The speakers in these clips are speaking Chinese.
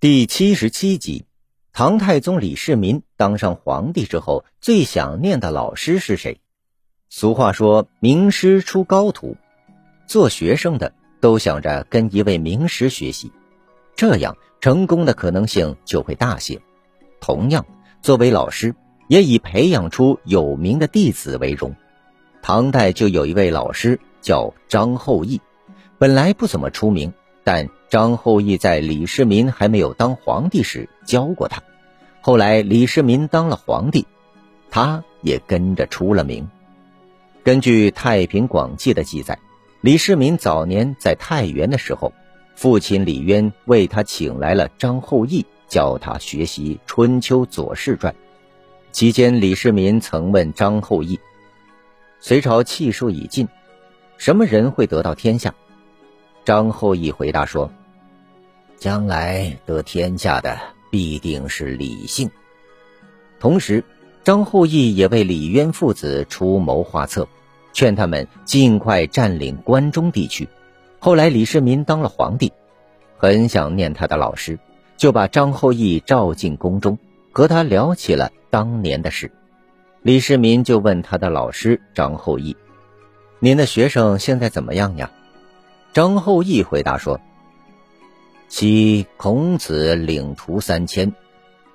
第七十七集，唐太宗李世民当上皇帝之后，最想念的老师是谁？俗话说“名师出高徒”，做学生的都想着跟一位名师学习，这样成功的可能性就会大些。同样，作为老师，也以培养出有名的弟子为荣。唐代就有一位老师叫张后义，本来不怎么出名，但。张后义在李世民还没有当皇帝时教过他，后来李世民当了皇帝，他也跟着出了名。根据《太平广记》的记载，李世民早年在太原的时候，父亲李渊为他请来了张后义，教他学习《春秋左氏传》。期间，李世民曾问张后义：“隋朝气数已尽，什么人会得到天下？”张后义回答说。将来得天下的必定是李姓。同时，张后羿也为李渊父子出谋划策，劝他们尽快占领关中地区。后来李世民当了皇帝，很想念他的老师，就把张后羿召进宫中，和他聊起了当年的事。李世民就问他的老师张后羿：“您的学生现在怎么样呀？”张后羿回答说。昔孔子领徒三千，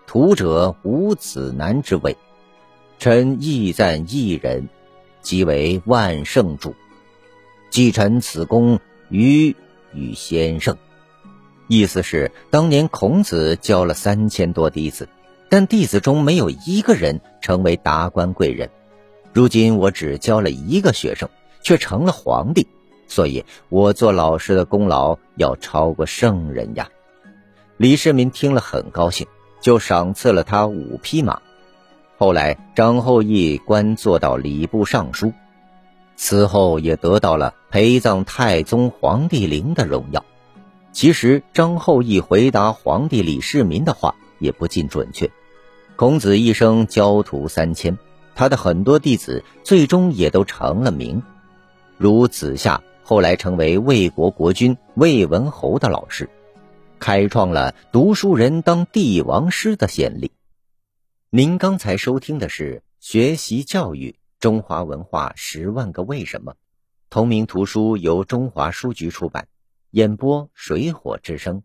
徒者无子男之位。臣亦赞一人，即为万圣主。继承此功，于与先生。意思是，当年孔子教了三千多弟子，但弟子中没有一个人成为达官贵人。如今我只教了一个学生，却成了皇帝。所以，我做老师的功劳要超过圣人呀！李世民听了很高兴，就赏赐了他五匹马。后来，张后义官做到礼部尚书，此后也得到了陪葬太宗皇帝陵的荣耀。其实，张后义回答皇帝李世民的话也不尽准确。孔子一生教徒三千，他的很多弟子最终也都成了名，如子夏。后来成为魏国国君魏文侯的老师，开创了读书人当帝王师的先例。您刚才收听的是《学习教育中华文化十万个为什么》，同名图书由中华书局出版，演播水火之声。